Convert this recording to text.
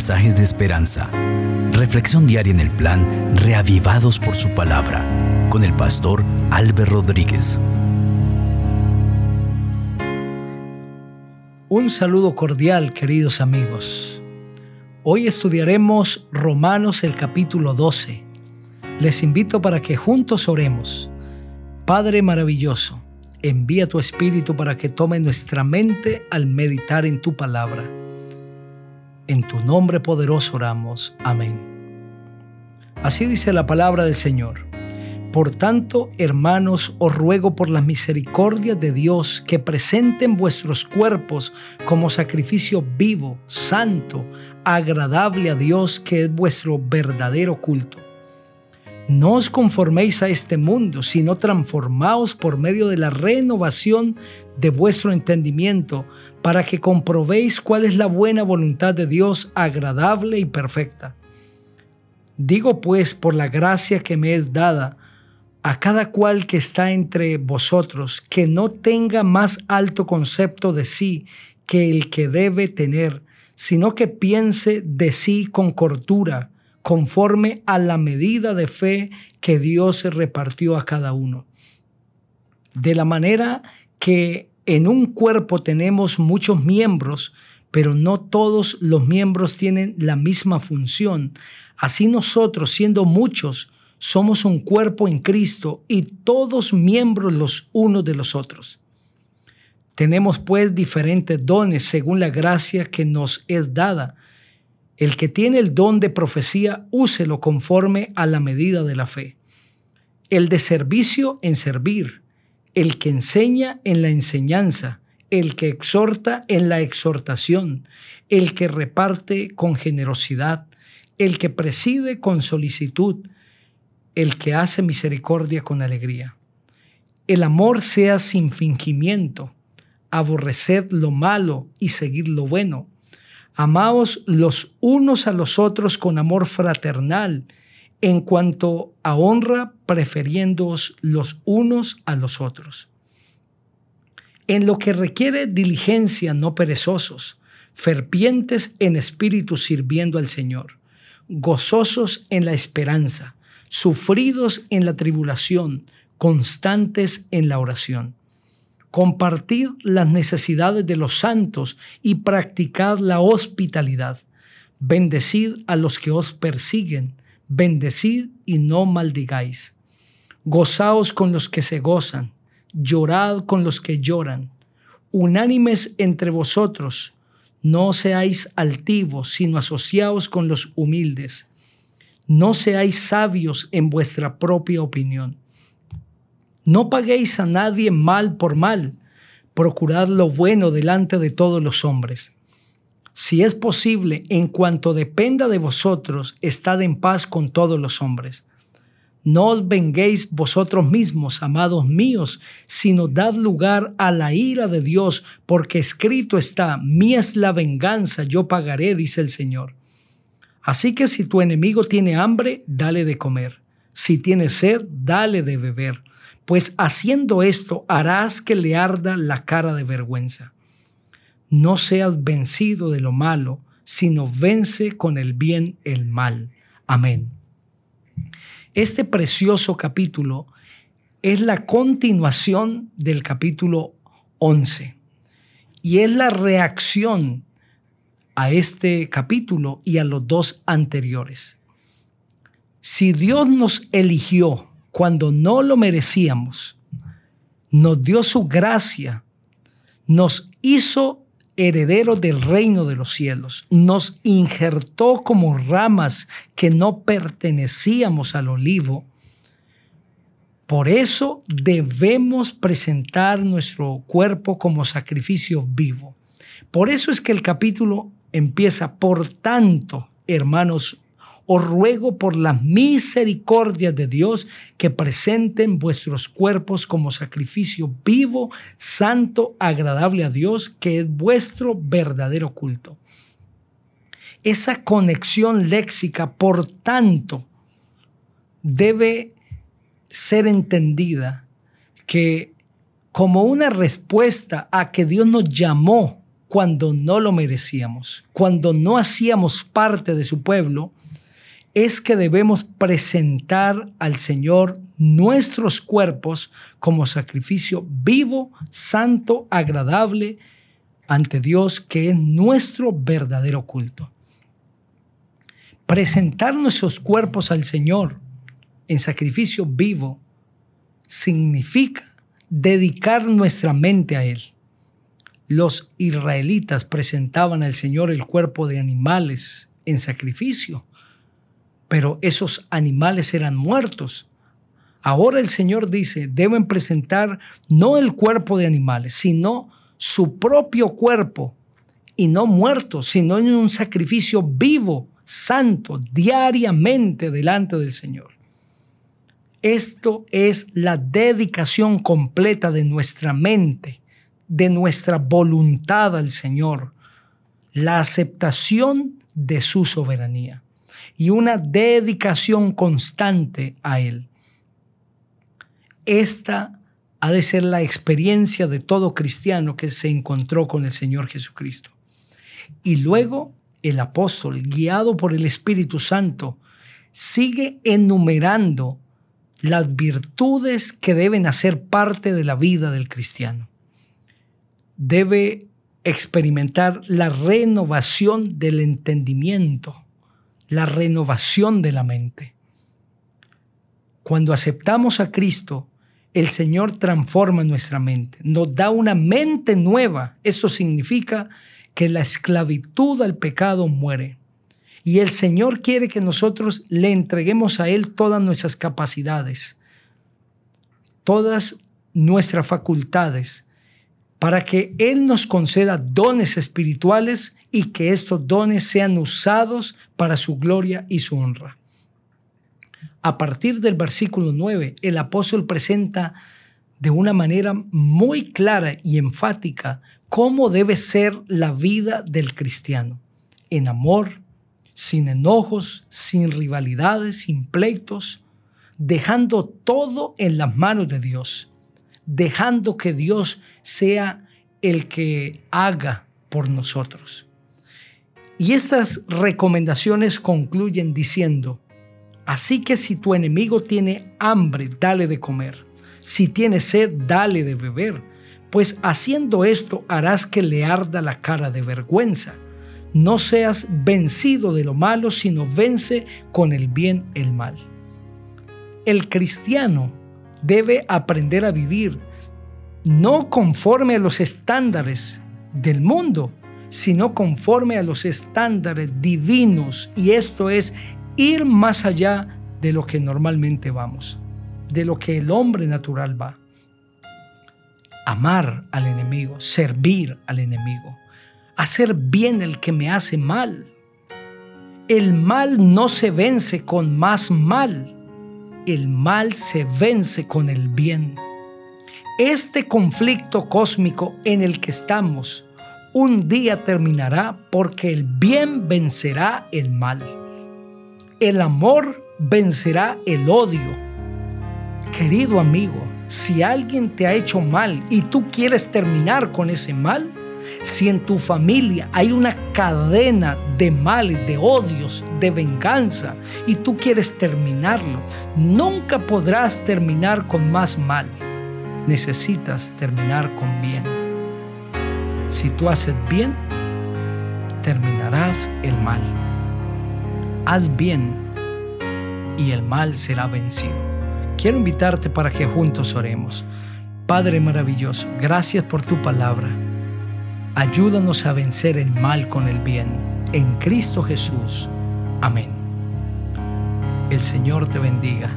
mensajes de esperanza. Reflexión diaria en el plan Reavivados por su palabra con el pastor Álvaro Rodríguez. Un saludo cordial, queridos amigos. Hoy estudiaremos Romanos el capítulo 12. Les invito para que juntos oremos. Padre maravilloso, envía tu Espíritu para que tome nuestra mente al meditar en tu palabra. En tu nombre poderoso oramos. Amén. Así dice la palabra del Señor. Por tanto, hermanos, os ruego por las misericordias de Dios que presenten vuestros cuerpos como sacrificio vivo, santo, agradable a Dios, que es vuestro verdadero culto no os conforméis a este mundo, sino transformaos por medio de la renovación de vuestro entendimiento, para que comprobéis cuál es la buena voluntad de Dios agradable y perfecta. Digo pues por la gracia que me es dada, a cada cual que está entre vosotros, que no tenga más alto concepto de sí que el que debe tener, sino que piense de sí con cordura, conforme a la medida de fe que Dios se repartió a cada uno. De la manera que en un cuerpo tenemos muchos miembros, pero no todos los miembros tienen la misma función. Así nosotros, siendo muchos, somos un cuerpo en Cristo y todos miembros los unos de los otros. Tenemos pues diferentes dones según la gracia que nos es dada el que tiene el don de profecía, úselo conforme a la medida de la fe. El de servicio en servir, el que enseña en la enseñanza, el que exhorta en la exhortación, el que reparte con generosidad, el que preside con solicitud, el que hace misericordia con alegría. El amor sea sin fingimiento, aborreced lo malo y seguir lo bueno Amaos los unos a los otros con amor fraternal, en cuanto a honra, prefiriéndoos los unos a los otros. En lo que requiere diligencia, no perezosos, fervientes en espíritu sirviendo al Señor, gozosos en la esperanza, sufridos en la tribulación, constantes en la oración compartid las necesidades de los santos y practicad la hospitalidad. Bendecid a los que os persiguen, bendecid y no maldigáis. Gozaos con los que se gozan, llorad con los que lloran. Unánimes entre vosotros, no seáis altivos, sino asociaos con los humildes. No seáis sabios en vuestra propia opinión no paguéis a nadie mal por mal, procurad lo bueno delante de todos los hombres. Si es posible, en cuanto dependa de vosotros, estad en paz con todos los hombres. No os venguéis vosotros mismos, amados míos, sino dad lugar a la ira de Dios, porque escrito está, mía es la venganza, yo pagaré, dice el Señor. Así que si tu enemigo tiene hambre, dale de comer. Si tiene sed, dale de beber pues haciendo esto harás que le arda la cara de vergüenza. No seas vencido de lo malo, sino vence con el bien el mal. Amén. Este precioso capítulo es la continuación del capítulo 11 y es la reacción a este capítulo y a los dos anteriores. Si Dios nos eligió cuando no lo merecíamos, nos dio su gracia, nos hizo herederos del reino de los cielos, nos injertó como ramas que no pertenecíamos al olivo. Por eso debemos presentar nuestro cuerpo como sacrificio vivo. Por eso es que el capítulo empieza, por tanto, hermanos os ruego por las misericordias de Dios que presenten vuestros cuerpos como sacrificio vivo, santo, agradable a Dios, que es vuestro verdadero culto. Esa conexión léxica, por tanto, debe ser entendida que como una respuesta a que Dios nos llamó cuando no lo merecíamos, cuando no hacíamos parte de su pueblo, es que debemos presentar al Señor nuestros cuerpos como sacrificio vivo, santo, agradable ante Dios, que es nuestro verdadero culto. Presentar nuestros cuerpos al Señor en sacrificio vivo significa dedicar nuestra mente a Él. Los israelitas presentaban al Señor el cuerpo de animales en sacrificio pero esos animales eran muertos. Ahora el Señor dice, deben presentar no el cuerpo de animales, sino su propio cuerpo, y no muerto, sino en un sacrificio vivo, santo, diariamente delante del Señor. Esto es la dedicación completa de nuestra mente, de nuestra voluntad al Señor, la aceptación de su soberanía y una dedicación constante a Él. Esta ha de ser la experiencia de todo cristiano que se encontró con el Señor Jesucristo. Y luego el apóstol, guiado por el Espíritu Santo, sigue enumerando las virtudes que deben hacer parte de la vida del cristiano. Debe experimentar la renovación del entendimiento, la renovación de la mente. Cuando aceptamos a Cristo, el Señor transforma nuestra mente, nos da una mente nueva. Eso significa que la esclavitud al pecado muere. Y el Señor quiere que nosotros le entreguemos a Él todas nuestras capacidades, todas nuestras facultades, para que Él nos conceda dones espirituales y que estos dones sean usados para su gloria y su honra. A partir del versículo 9, el apóstol presenta de una manera muy clara y enfática cómo debe ser la vida del cristiano, en amor, sin enojos, sin rivalidades, sin pleitos, dejando todo en las manos de Dios dejando que Dios sea el que haga por nosotros. Y estas recomendaciones concluyen diciendo, así que si tu enemigo tiene hambre, dale de comer. Si tiene sed, dale de beber, pues haciendo esto harás que le arda la cara de vergüenza. No seas vencido de lo malo, sino vence con el bien el mal. El cristiano debe aprender a vivir no conforme a los estándares del mundo, sino conforme a los estándares divinos. Y esto es ir más allá de lo que normalmente vamos, de lo que el hombre natural va. Amar al enemigo, servir al enemigo, hacer bien el que me hace mal. El mal no se vence con más mal el mal se vence con el bien. Este conflicto cósmico en el que estamos un día terminará porque el bien vencerá el mal. El amor vencerá el odio. Querido amigo, si alguien te ha hecho mal y tú quieres terminar con ese mal, si en tu familia hay una cadena de males, de odios, de venganza, y tú quieres terminarlo, nunca podrás terminar con más mal. Necesitas terminar con bien. Si tú haces bien, terminarás el mal. Haz bien y el mal será vencido. Quiero invitarte para que juntos oremos. Padre maravilloso, gracias por tu palabra. Ayúdanos a vencer el mal con el bien. En Cristo Jesús. Amén. El Señor te bendiga